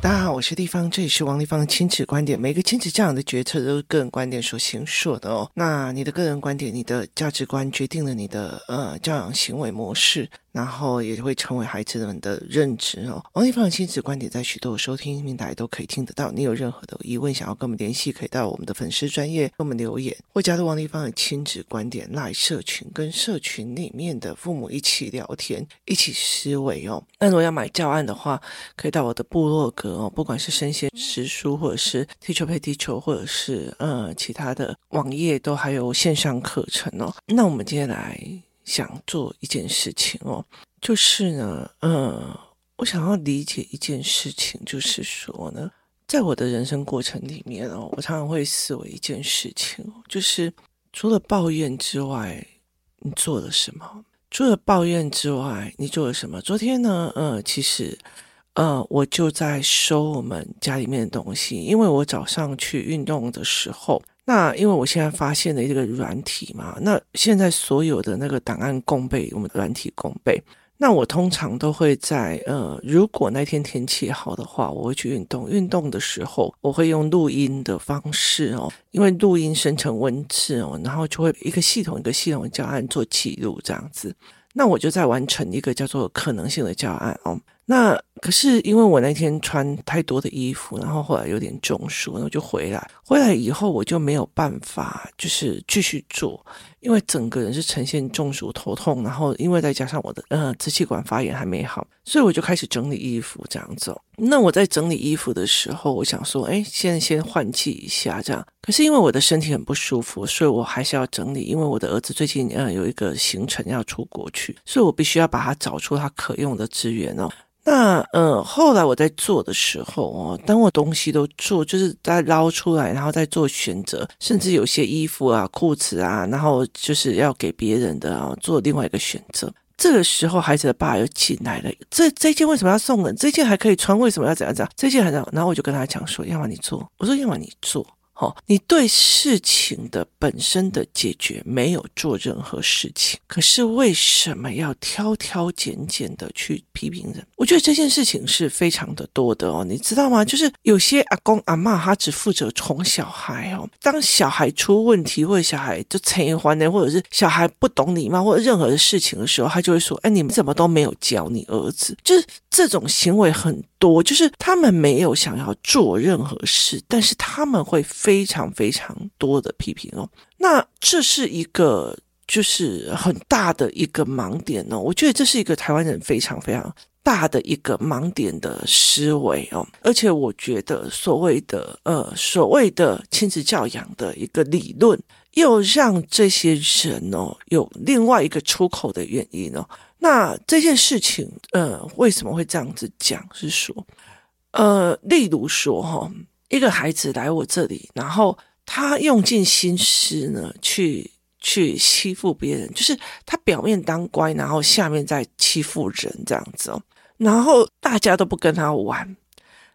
大家好，我是丽芳，这里是王立方的亲子观点。每个亲子教养的决策都是个人观点所形塑的哦。那你的个人观点、你的价值观决定了你的呃教养行为模式。然后也会成为孩子们的认知哦。王立芳的亲子观点在许多收听平台都可以听得到。你有任何的疑问想要跟我们联系，可以到我们的粉丝专业跟我们留言，或加入王立芳的亲子观点赖社群，跟社群里面的父母一起聊天，一起思维哦。那如果要买教案的话，可以到我的部落格哦，不管是生鲜时书，或者是 Teacher Pay Teacher，或者是呃其他的网页，都还有线上课程哦。那我们今天来。想做一件事情哦，就是呢，嗯，我想要理解一件事情，就是说呢，在我的人生过程里面哦，我常常会思维一件事情，就是除了抱怨之外，你做了什么？除了抱怨之外，你做了什么？昨天呢，呃，其实，呃，我就在收我们家里面的东西，因为我早上去运动的时候。那因为我现在发现了一个软体嘛，那现在所有的那个档案共备，我们软体共备。那我通常都会在呃，如果那天天气好的话，我会去运动。运动的时候，我会用录音的方式哦，因为录音生成文字哦，然后就会一个系统一个系统的教案做记录这样子。那我就在完成一个叫做可能性的教案哦。那可是因为我那天穿太多的衣服，然后后来有点中暑，然后就回来。回来以后我就没有办法，就是继续做，因为整个人是呈现中暑、头痛，然后因为再加上我的呃支气管发炎还没好，所以我就开始整理衣服这样子。那我在整理衣服的时候，我想说，哎，先先换气一下这样。可是因为我的身体很不舒服，所以我还是要整理，因为我的儿子最近呃有一个行程要出国去，所以我必须要把他找出他可用的资源哦。那呃，后来我在做的时候哦，当我东西都做，就是在捞出来，然后再做选择，甚至有些衣服啊、裤子啊，然后就是要给别人的啊，做另外一个选择。这个时候，孩子的爸又进来了。这这件为什么要送人？这件还可以穿，为什么要怎样怎样？这件还怎样？然后我就跟他讲说：要么你做，我说要么你做。哦，你对事情的本身的解决没有做任何事情，可是为什么要挑挑拣拣的去批评人？我觉得这件事情是非常的多的哦，你知道吗？就是有些阿公阿妈他只负责宠小孩哦，当小孩出问题或者小孩就成欢呢，或者是小孩不懂礼貌或者任何的事情的时候，他就会说：“哎，你们怎么都没有教你儿子？”就是这种行为很多，就是他们没有想要做任何事，但是他们会。非常非常多的批评哦，那这是一个就是很大的一个盲点哦。我觉得这是一个台湾人非常非常大的一个盲点的思维哦。而且我觉得所谓的呃所谓的亲子教养的一个理论，又让这些人哦有另外一个出口的原因哦。那这件事情呃为什么会这样子讲？是说呃，例如说哈。哦一个孩子来我这里，然后他用尽心思呢，去去欺负别人，就是他表面当乖，然后下面在欺负人这样子哦。然后大家都不跟他玩，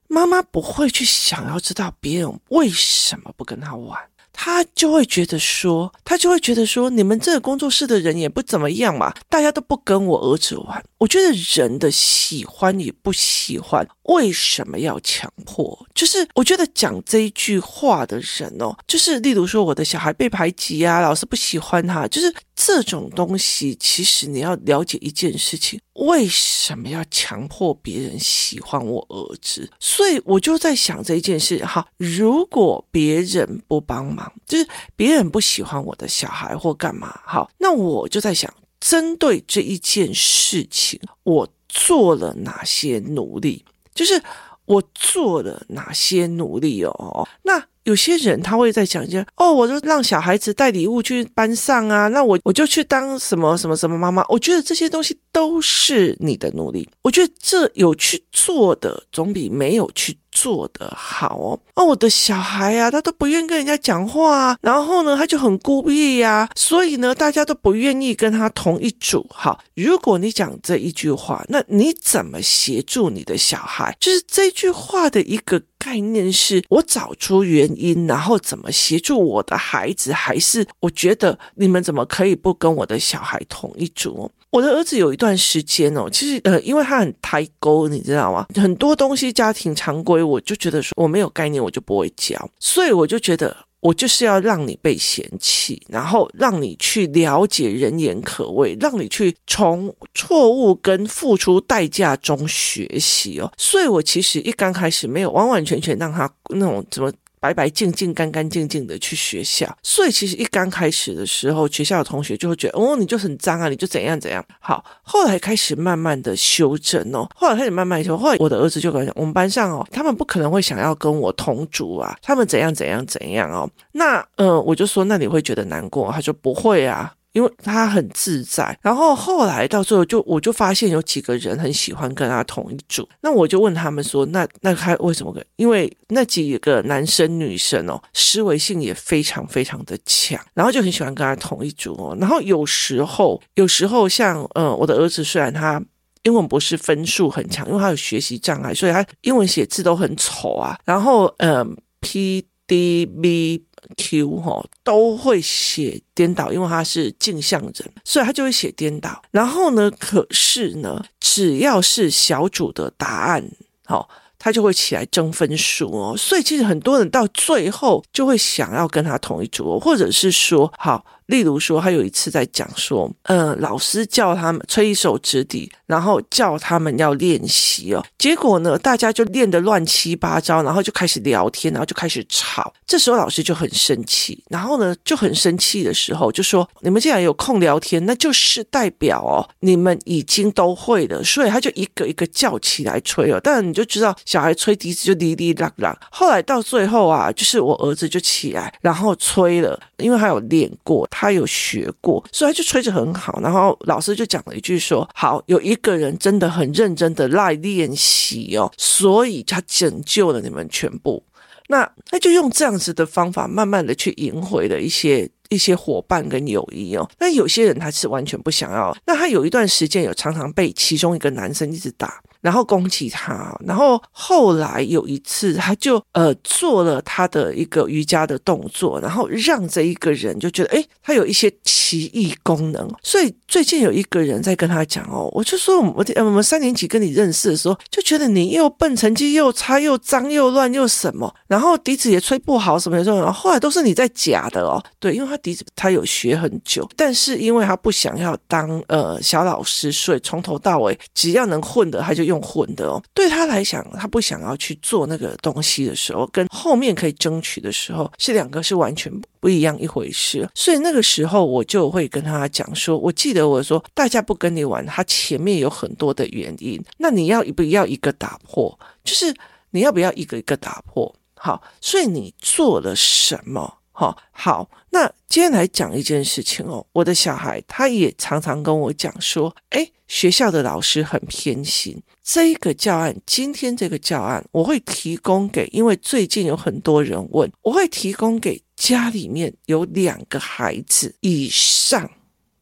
妈妈不会去想要知道别人为什么不跟他玩。他就会觉得说，他就会觉得说，你们这个工作室的人也不怎么样嘛，大家都不跟我儿子玩。我觉得人的喜欢与不喜欢，为什么要强迫？就是我觉得讲这一句话的人哦，就是例如说我的小孩被排挤啊，老师不喜欢他，就是这种东西。其实你要了解一件事情，为什么要强迫别人喜欢我儿子？所以我就在想这一件事哈，如果别人不帮忙。就是别人不喜欢我的小孩或干嘛，好，那我就在想，针对这一件事情，我做了哪些努力？就是我做了哪些努力哦？那。有些人他会在讲一些哦，我就让小孩子带礼物去班上啊，那我我就去当什么什么什么妈妈。我觉得这些东西都是你的努力。我觉得这有去做的总比没有去做的好哦。哦，我的小孩呀，他都不愿意跟人家讲话，然后呢，他就很孤僻呀，所以呢，大家都不愿意跟他同一组。好，如果你讲这一句话，那你怎么协助你的小孩？就是这句话的一个。概念是我找出原因，然后怎么协助我的孩子，还是我觉得你们怎么可以不跟我的小孩同一桌？我的儿子有一段时间哦，其实呃，因为他很胎沟，你知道吗？很多东西家庭常规，我就觉得说我没有概念，我就不会教，所以我就觉得。我就是要让你被嫌弃，然后让你去了解人言可畏，让你去从错误跟付出代价中学习哦。所以我其实一刚开始没有完完全全让他那种怎么。白白净净、干干净净的去学校，所以其实一刚开始的时候，学校的同学就会觉得，哦，你就很脏啊，你就怎样怎样。好，后来开始慢慢的修正哦，后来开始慢慢修。后来我的儿子就跟我讲，我们班上哦，他们不可能会想要跟我同组啊，他们怎样怎样怎样哦。那呃，我就说，那你会觉得难过？他说不会啊。因为他很自在，然后后来到最后就我就发现有几个人很喜欢跟他同一组，那我就问他们说，那那他为什么跟？因为那几个男生女生哦，思维性也非常非常的强，然后就很喜欢跟他同一组哦。然后有时候有时候像呃我的儿子虽然他英文不是分数很强，因为他有学习障碍，所以他英文写字都很丑啊。然后呃 P D B。Q 哈都会写颠倒，因为他是镜像人，所以他就会写颠倒。然后呢，可是呢，只要是小组的答案，好，他就会起来争分数哦。所以其实很多人到最后就会想要跟他同一组，或者是说，好。例如说，他有一次在讲说，呃，老师叫他们吹一首直笛，然后叫他们要练习哦。结果呢，大家就练得乱七八糟，然后就开始聊天，然后就开始吵。这时候老师就很生气，然后呢就很生气的时候就说：“你们既然有空聊天，那就是代表哦，你们已经都会了。”所以他就一个一个叫起来吹哦。但你就知道，小孩吹笛子就哩哩啦啦。后来到最后啊，就是我儿子就起来，然后吹了，因为他有练过。他他有学过，所以他就吹着很好。然后老师就讲了一句说：“好，有一个人真的很认真的来练习哦，所以他拯救了你们全部。”那他就用这样子的方法，慢慢的去赢回了一些一些伙伴跟友谊哦。那有些人他是完全不想要。那他有一段时间有常常被其中一个男生一直打。然后攻击他，然后后来有一次，他就呃做了他的一个瑜伽的动作，然后让这一个人就觉得，诶，他有一些奇异功能。所以最近有一个人在跟他讲哦，我就说我们我们三年级跟你认识的时候，就觉得你又笨，成绩又差，又脏又乱又什么，然后笛子也吹不好什么的，然后后来都是你在假的哦。对，因为他笛子他有学很久，但是因为他不想要当呃小老师，所以从头到尾只要能混的他就用。用混的哦，对他来讲，他不想要去做那个东西的时候，跟后面可以争取的时候，是两个是完全不一样一回事。所以那个时候，我就会跟他讲说，我记得我说，大家不跟你玩，他前面有很多的原因。那你要不要一个打破？就是你要不要一个一个打破？好，所以你做了什么？好，好，那今天来讲一件事情哦。我的小孩他也常常跟我讲说，诶，学校的老师很偏心。这一个教案，今天这个教案，我会提供给，因为最近有很多人问，我会提供给家里面有两个孩子以上，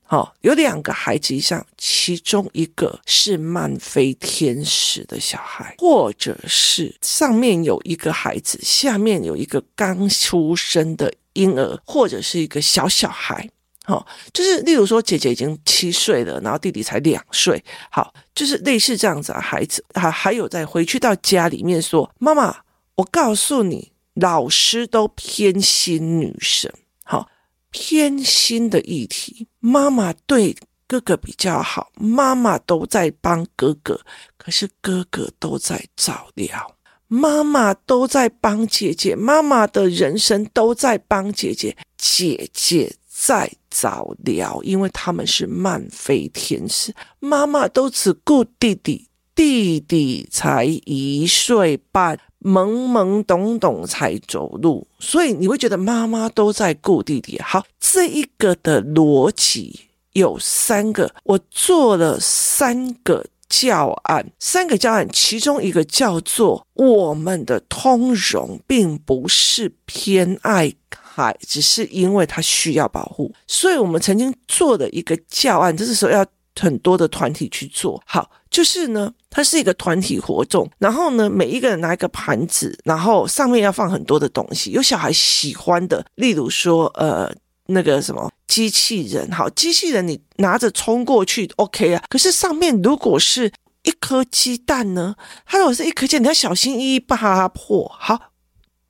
好，有两个孩子以上，其中一个是慢飞天使的小孩，或者是上面有一个孩子，下面有一个刚出生的。婴儿或者是一个小小孩，好，就是例如说姐姐已经七岁了，然后弟弟才两岁，好，就是类似这样子的孩子，还还有再回去到家里面说，妈妈，我告诉你，老师都偏心女生，好，偏心的议题，妈妈对哥哥比较好，妈妈都在帮哥哥，可是哥哥都在照料。妈妈都在帮姐姐，妈妈的人生都在帮姐姐，姐姐在早疗，因为他们是慢飞天使。妈妈都只顾弟弟，弟弟才一岁半，懵懵懂懂才走路，所以你会觉得妈妈都在顾弟弟。好，这一个的逻辑有三个，我做了三个。教案三个教案，其中一个叫做“我们的通融”，并不是偏爱海，只是因为他需要保护。所以我们曾经做的一个教案，这是说要很多的团体去做。好，就是呢，它是一个团体活动，然后呢，每一个人拿一个盘子，然后上面要放很多的东西，有小孩喜欢的，例如说，呃，那个什么机器人，好，机器人你拿着冲过去，OK 啊。可是上面如果是一颗鸡蛋呢，它如果是一颗鸡蛋，你要小心翼翼把它破。好，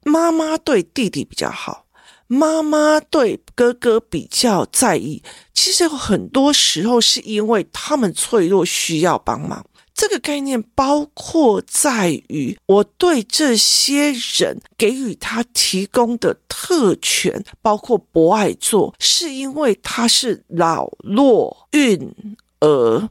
妈妈对弟弟比较好。妈妈对哥哥比较在意，其实有很多时候是因为他们脆弱，需要帮忙。这个概念包括在于我对这些人给予他提供的特权，包括博爱座，是因为他是老弱孕儿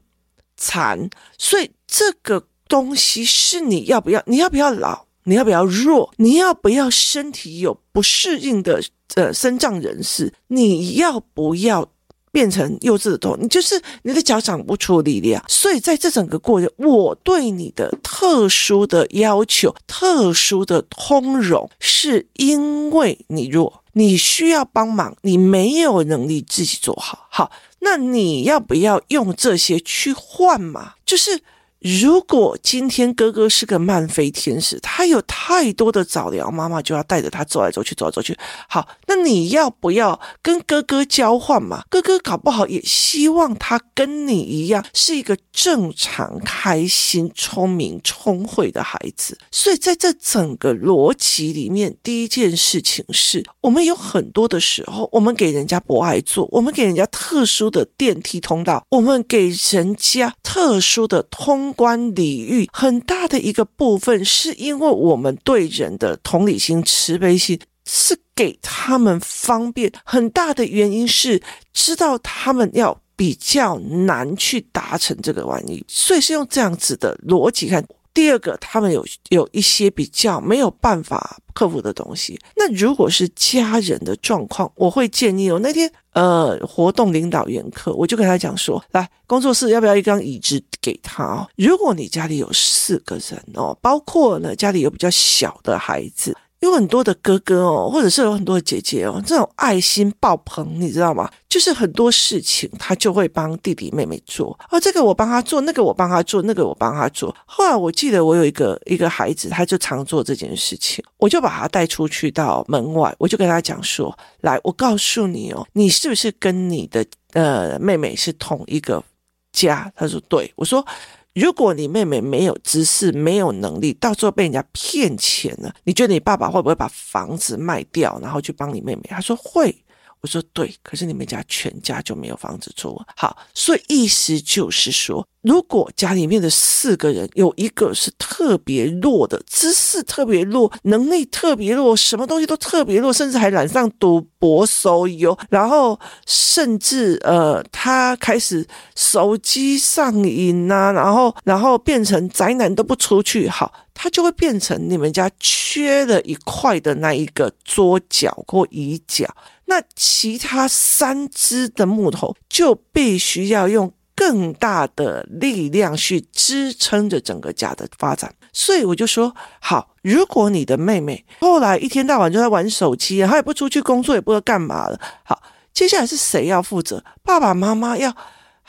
残，所以这个东西是你要不要？你要不要老？你要不要弱？你要不要身体有不适应的？呃，身障人士，你要不要变成幼稚的动？你就是你的脚长不出力量，所以在这整个过程，我对你的特殊的要求、特殊的通融，是因为你弱，你需要帮忙，你没有能力自己做好。好，那你要不要用这些去换嘛？就是。如果今天哥哥是个慢飞天使，他有太多的早疗，妈妈就要带着他走来走去，走来走去。好，那你要不要跟哥哥交换嘛？哥哥搞不好也希望他跟你一样，是一个正常、开心、聪明、聪慧的孩子。所以在这整个逻辑里面，第一件事情是我们有很多的时候，我们给人家博爱做，我们给人家特殊的电梯通道，我们给人家特殊的通。观礼遇很大的一个部分，是因为我们对人的同理心、慈悲心是给他们方便。很大的原因是知道他们要比较难去达成这个玩意，所以是用这样子的逻辑看。第二个，他们有有一些比较没有办法克服的东西。那如果是家人的状况，我会建议哦，那天呃活动领导员课，我就跟他讲说，来工作室要不要一张椅子给他？如果你家里有四个人哦，包括呢家里有比较小的孩子。有很多的哥哥哦，或者是有很多的姐姐哦，这种爱心爆棚，你知道吗？就是很多事情他就会帮弟弟妹妹做，哦，这个我帮他做，那个我帮他做，那个我帮他做。后来我记得我有一个一个孩子，他就常做这件事情，我就把他带出去到门外，我就跟他讲说：“来，我告诉你哦，你是不是跟你的呃妹妹是同一个家？”他说：“对。”我说。如果你妹妹没有知识、没有能力，到时候被人家骗钱了，你觉得你爸爸会不会把房子卖掉，然后去帮你妹妹？他说会。我说对，可是你们家全家就没有房子住。好，所以意思就是说，如果家里面的四个人有一个是特别弱的，知识特别弱，能力特别弱，什么东西都特别弱，甚至还染上赌博、手游，然后甚至呃，他开始手机上瘾啊，然后然后变成宅男都不出去，好，他就会变成你们家缺了一块的那一个桌角或椅角。那其他三只的木头就必须要用更大的力量去支撑着整个家的发展，所以我就说好，如果你的妹妹后来一天到晚就在玩手机，她也不出去工作，也不知道干嘛了，好，接下来是谁要负责？爸爸妈妈要。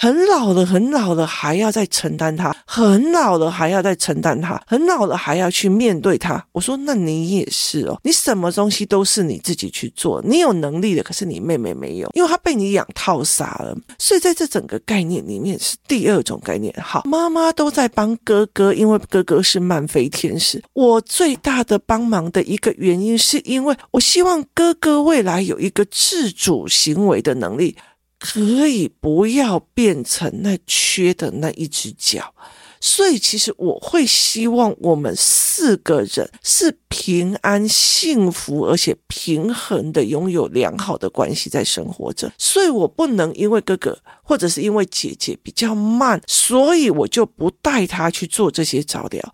很老了，很老了，还要再承担他；很老了，还要再承担他；很老了，还要去面对他。我说，那你也是哦，你什么东西都是你自己去做，你有能力的，可是你妹妹没有，因为她被你养套傻了。所以在这整个概念里面是第二种概念。好，妈妈都在帮哥哥，因为哥哥是慢飞天使。我最大的帮忙的一个原因，是因为我希望哥哥未来有一个自主行为的能力。可以不要变成那缺的那一只脚，所以其实我会希望我们四个人是平安、幸福而且平衡的，拥有良好的关系在生活着。所以我不能因为哥哥或者是因为姐姐比较慢，所以我就不带他去做这些早疗。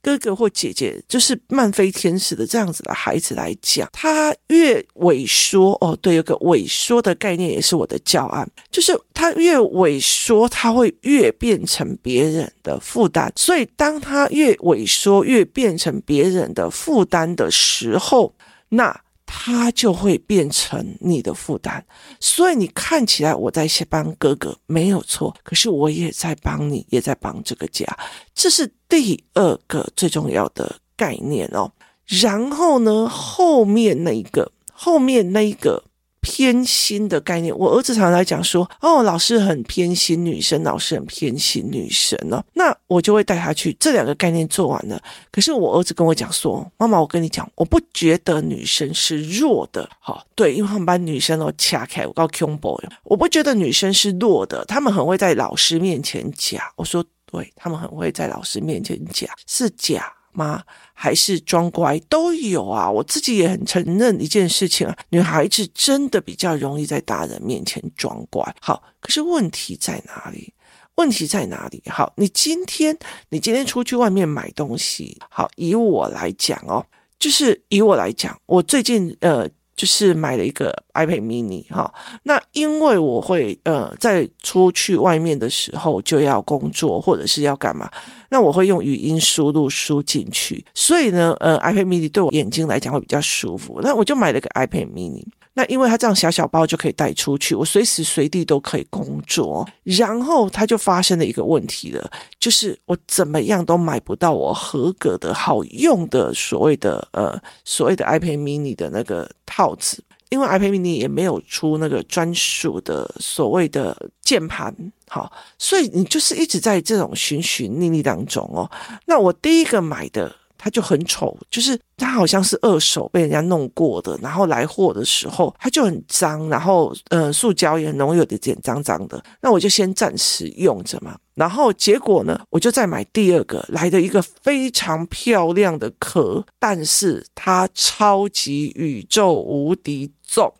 哥哥或姐姐就是漫飞天使的这样子的孩子来讲，他越萎缩哦，对，有个萎缩的概念也是我的教案，就是他越萎缩，他会越变成别人的负担。所以当他越萎缩，越变成别人的负担的时候，那他就会变成你的负担。所以你看起来我在帮哥哥没有错，可是我也在帮你，也在帮这个家。这是第二个最重要的概念哦。然后呢，后面那一个，后面那一个。偏心的概念，我儿子常常来讲说：“哦，老师很偏心女生，老师很偏心女生哦。”那我就会带他去这两个概念做完了。可是我儿子跟我讲说：“妈妈，我跟你讲，我不觉得女生是弱的。好，对，因为他们班女生都掐开，我告诉 Q boy，我不觉得女生是弱的，他们很会在老师面前假。我说，对，他们很会在老师面前假，是假。”吗？还是装乖都有啊！我自己也很承认一件事情啊，女孩子真的比较容易在大人面前装乖。好，可是问题在哪里？问题在哪里？好，你今天你今天出去外面买东西，好，以我来讲哦，就是以我来讲，我最近呃。就是买了一个 iPad mini 哈，那因为我会呃在出去外面的时候就要工作或者是要干嘛，那我会用语音输入输进去，所以呢呃 iPad mini 对我眼睛来讲会比较舒服，那我就买了个 iPad mini。那因为它这样小小包就可以带出去，我随时随地都可以工作。然后它就发生了一个问题了，就是我怎么样都买不到我合格的好用的所谓的呃所谓的 iPad mini 的那个套子，因为 iPad mini 也没有出那个专属的所谓的键盘，好，所以你就是一直在这种寻寻觅觅当中哦。那我第一个买的。它就很丑，就是它好像是二手被人家弄过的，然后来货的时候它就很脏，然后呃，塑胶也很容易有点脏脏的。那我就先暂时用着嘛，然后结果呢，我就再买第二个来的一个非常漂亮的壳，但是它超级宇宙无敌重。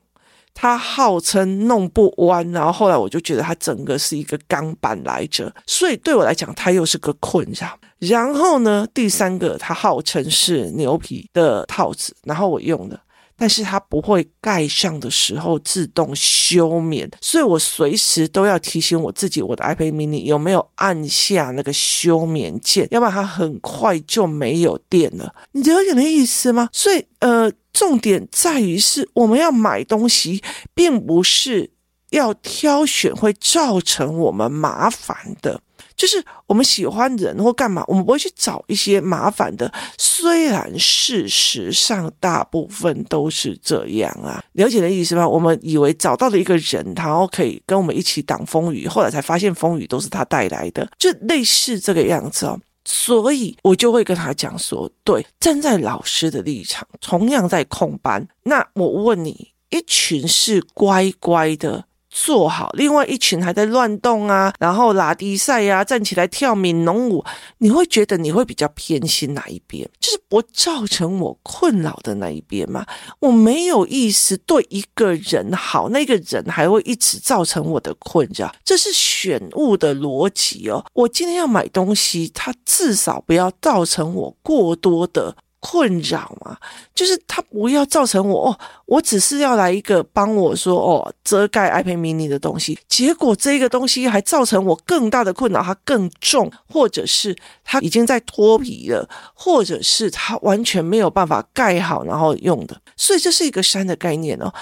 它号称弄不弯，然后后来我就觉得它整个是一个钢板来着，所以对我来讲它又是个困扰。然后呢，第三个它号称是牛皮的套子，然后我用的。但是它不会盖上的时候自动休眠，所以我随时都要提醒我自己，我的 iPad mini 有没有按下那个休眠键，要不然它很快就没有电了。你了解那意思吗？所以，呃，重点在于是我们要买东西，并不是要挑选会造成我们麻烦的。就是我们喜欢人或干嘛，我们不会去找一些麻烦的。虽然事实上大部分都是这样啊，了解的意思吗？我们以为找到了一个人，然后可以跟我们一起挡风雨，后来才发现风雨都是他带来的，就类似这个样子哦。所以我就会跟他讲说，对，站在老师的立场，同样在控班，那我问你，一群是乖乖的。做好，另外一群还在乱动啊，然后拉低赛呀，站起来跳闽农舞，你会觉得你会比较偏心哪一边？就是不造成我困扰的那一边吗？我没有意思对一个人好，那个人还会一直造成我的困扰，这是选物的逻辑哦。我今天要买东西，它至少不要造成我过多的。困扰嘛，就是他不要造成我哦，我只是要来一个帮我说哦遮盖 iPad mini 的东西，结果这个东西还造成我更大的困扰，它更重，或者是它已经在脱皮了，或者是它完全没有办法盖好然后用的，所以这是一个山的概念哦。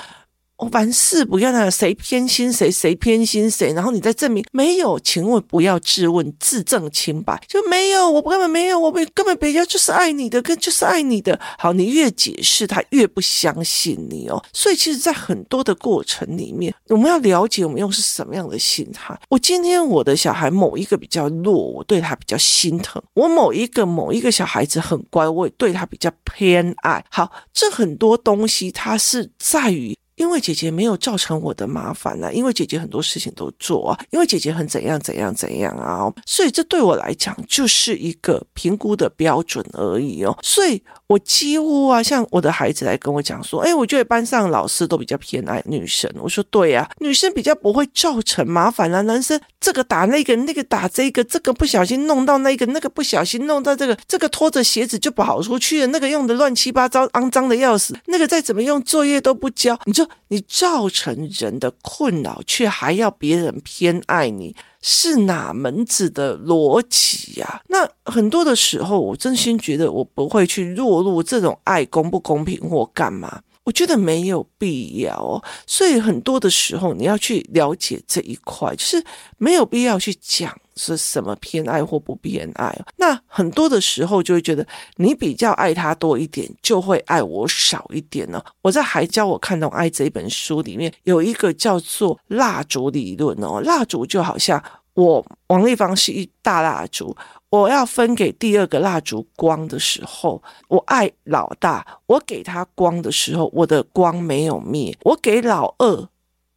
我凡事不要那谁偏心谁，谁偏心谁，然后你再证明没有，请问不要质问，自证清白就没有，我根本没有，我根本别人就是爱你的，跟就是爱你的。好，你越解释，他越不相信你哦。所以，其实，在很多的过程里面，我们要了解我们用是什么样的心态。我今天我的小孩某一个比较弱，我对他比较心疼；我某一个某一个小孩子很乖，我也对他比较偏爱。好，这很多东西它是在于。因为姐姐没有造成我的麻烦啊，因为姐姐很多事情都做啊，因为姐姐很怎样怎样怎样啊，所以这对我来讲就是一个评估的标准而已哦。所以我几乎啊，像我的孩子来跟我讲说，哎，我觉得班上老师都比较偏爱女生。我说对啊，女生比较不会造成麻烦啊，男生这个打那个，那个打这个，这个不小心弄到那个，那个不小心弄到这个，这个拖着鞋子就跑出去了，那个用的乱七八糟，肮脏的要死，那个再怎么用作业都不交，你就。你造成人的困扰，却还要别人偏爱你，是哪门子的逻辑呀？那很多的时候，我真心觉得我不会去落入这种爱公不公平或干嘛。我觉得没有必要哦。所以很多的时候，你要去了解这一块，就是没有必要去讲是什么偏爱或不偏爱。那很多的时候就会觉得你比较爱他多一点，就会爱我少一点呢。我在《还教我看懂爱》这一本书里面有一个叫做蜡烛理论哦，蜡烛就好像我王立芳是一大蜡烛。我要分给第二个蜡烛光的时候，我爱老大，我给他光的时候，我的光没有灭。我给老二。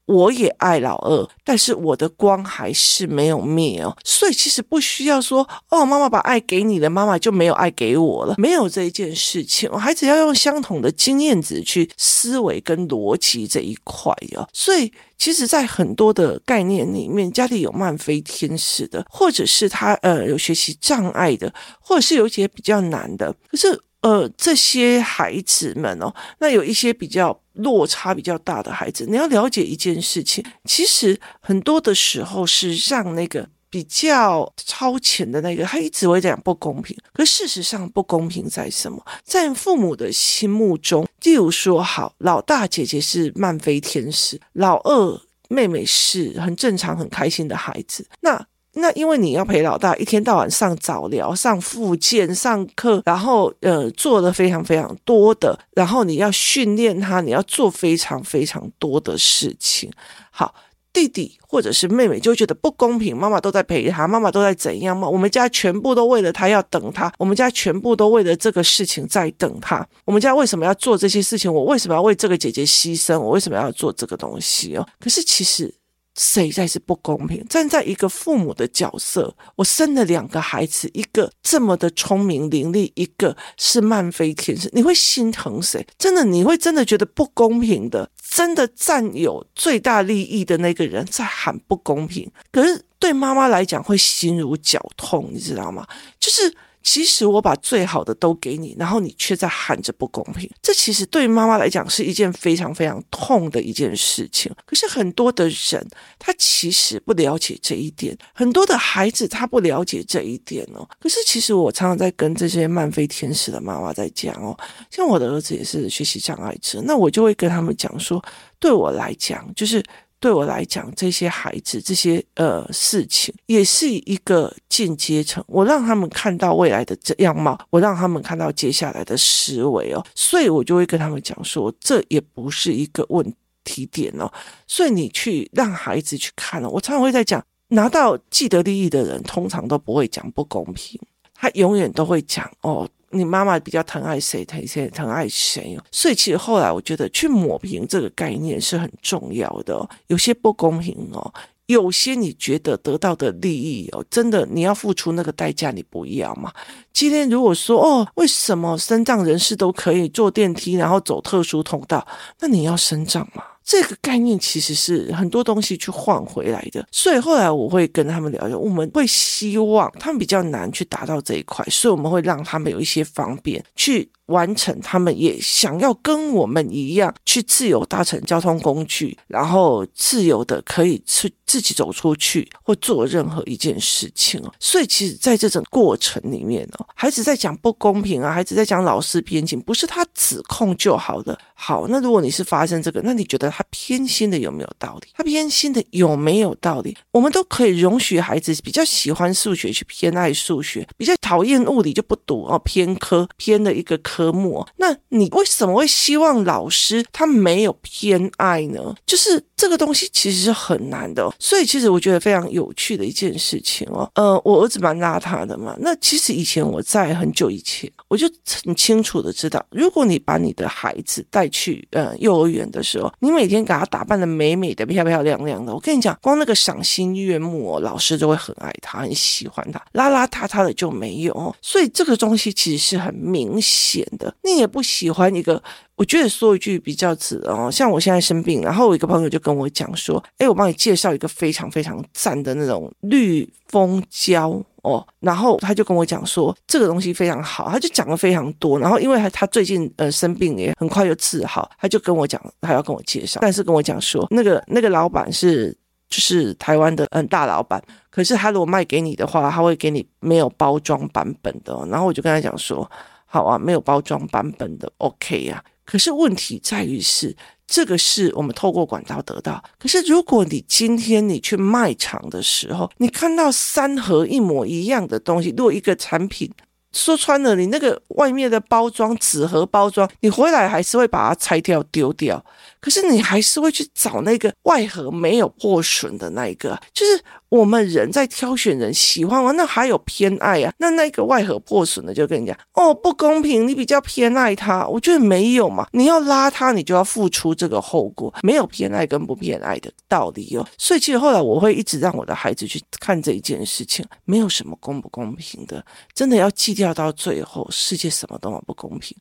我也爱老二，但是我的光还是没有灭哦，所以其实不需要说哦，妈妈把爱给你了，妈妈就没有爱给我了，没有这一件事情。孩子要用相同的经验值去思维跟逻辑这一块哦。所以其实，在很多的概念里面，家里有慢飞天使的，或者是他呃有学习障碍的，或者是有一些比较难的，可是。呃，这些孩子们哦，那有一些比较落差比较大的孩子，你要了解一件事情，其实很多的时候是让那个比较超前的那个，他一直会讲不公平。可事实上，不公平在什么？在父母的心目中，例如说，好，老大姐姐是漫飞天使，老二妹妹是很正常、很开心的孩子，那。那因为你要陪老大一天到晚上早疗、上复健、上课，然后呃做的非常非常多的，然后你要训练他，你要做非常非常多的事情。好，弟弟或者是妹妹就觉得不公平，妈妈都在陪他，妈妈都在怎样嘛？我们家全部都为了他要等他，我们家全部都为了这个事情在等他。我们家为什么要做这些事情？我为什么要为这个姐姐牺牲？我为什么要做这个东西哦？可是其实。谁才是不公平？站在一个父母的角色，我生了两个孩子，一个这么的聪明伶俐，一个是慢飞天使，你会心疼谁？真的，你会真的觉得不公平的，真的占有最大利益的那个人在喊不公平，可是对妈妈来讲会心如绞痛，你知道吗？就是。其实我把最好的都给你，然后你却在喊着不公平。这其实对妈妈来讲是一件非常非常痛的一件事情。可是很多的人他其实不了解这一点，很多的孩子他不了解这一点哦。可是其实我常常在跟这些慢飞天使的妈妈在讲哦，像我的儿子也是学习障碍者，那我就会跟他们讲说，对我来讲就是。对我来讲，这些孩子这些呃事情也是一个进阶层。我让他们看到未来的这样貌，我让他们看到接下来的思维哦，所以我就会跟他们讲说，这也不是一个问题点哦。所以你去让孩子去看了，我常常会在讲，拿到既得利益的人，通常都不会讲不公平，他永远都会讲哦。你妈妈比较疼爱谁，疼谁疼爱谁哦。所以其实后来我觉得去抹平这个概念是很重要的。有些不公平哦，有些你觉得得到的利益哦，真的你要付出那个代价，你不要吗？今天如果说哦，为什么身障人士都可以坐电梯，然后走特殊通道，那你要身障吗？这个概念其实是很多东西去换回来的，所以后来我会跟他们聊聊，我们会希望他们比较难去达到这一块，所以我们会让他们有一些方便去。完成，他们也想要跟我们一样去自由搭乘交通工具，然后自由的可以去自己走出去或做任何一件事情哦。所以其实，在这种过程里面哦，孩子在讲不公平啊，孩子在讲老师偏心，不是他指控就好的。好，那如果你是发生这个，那你觉得他偏心的有没有道理？他偏心的有没有道理？我们都可以容许孩子比较喜欢数学去偏爱数学，比较讨厌物理就不读哦，偏科偏的一个科。科目，那你为什么会希望老师他没有偏爱呢？就是这个东西其实是很难的，所以其实我觉得非常有趣的一件事情哦。呃，我儿子蛮邋遢的嘛，那其实以前我在很久以前，我就很清楚的知道，如果你把你的孩子带去呃幼儿园的时候，你每天给他打扮的美美的、漂漂亮亮的，我跟你讲，光那个赏心悦目哦，老师就会很爱他，很喜欢他。邋邋遢遢的就没有，所以这个东西其实是很明显。的，你也不喜欢一个，我觉得说一句比较直哦，像我现在生病，然后我一个朋友就跟我讲说，哎，我帮你介绍一个非常非常赞的那种绿蜂胶哦，然后他就跟我讲说，这个东西非常好，他就讲了非常多，然后因为他他最近呃生病也很快就治好，他就跟我讲，他要跟我介绍，但是跟我讲说，那个那个老板是就是台湾的嗯大老板，可是他如果卖给你的话，他会给你没有包装版本的，然后我就跟他讲说。好啊，没有包装版本的，OK 呀、啊。可是问题在于是，这个是我们透过管道得到。可是如果你今天你去卖场的时候，你看到三盒一模一样的东西，如果一个产品。说穿了，你那个外面的包装纸盒包装，你回来还是会把它拆掉丢掉。可是你还是会去找那个外盒没有破损的那一个，就是我们人在挑选人喜欢玩，那还有偏爱啊。那那个外盒破损的就跟你讲哦，不公平，你比较偏爱他。我觉得没有嘛，你要拉他，你就要付出这个后果，没有偏爱跟不偏爱的道理哦。所以其实后来我会一直让我的孩子去看这一件事情，没有什么公不公平的，真的要计较到最后，世界什么都很不公平。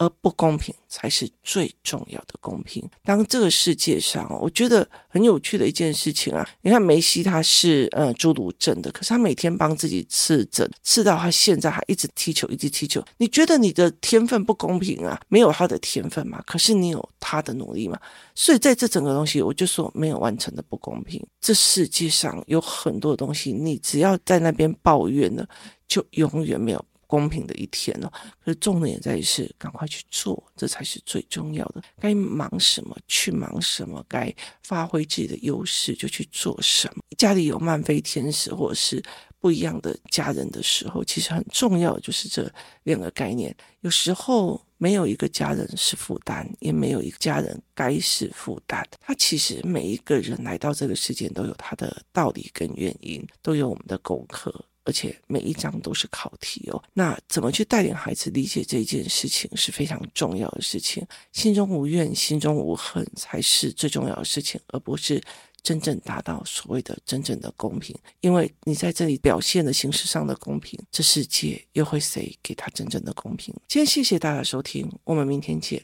而不公平才是最重要的公平。当这个世界上，我觉得很有趣的一件事情啊，你看梅西他是呃侏儒症的，可是他每天帮自己刺针，刺到他现在还一直踢球，一直踢球。你觉得你的天分不公平啊？没有他的天分嘛？可是你有他的努力嘛？所以在这整个东西，我就说没有完成的不公平。这世界上有很多东西，你只要在那边抱怨了，就永远没有。公平的一天哦，可是重点在于是赶快去做，这才是最重要的。该忙什么去忙什么，该发挥自己的优势就去做什么。家里有漫飞天使或者是不一样的家人的时候，其实很重要的就是这两个概念。有时候没有一个家人是负担，也没有一个家人该是负担。他其实每一个人来到这个世界都有他的道理跟原因，都有我们的功课。而且每一章都是考题哦，那怎么去带领孩子理解这件事情是非常重要的事情。心中无怨，心中无恨才是最重要的事情，而不是真正达到所谓的真正的公平。因为你在这里表现的形式上的公平，这世界又会谁给他真正的公平？今天谢谢大家收听，我们明天见。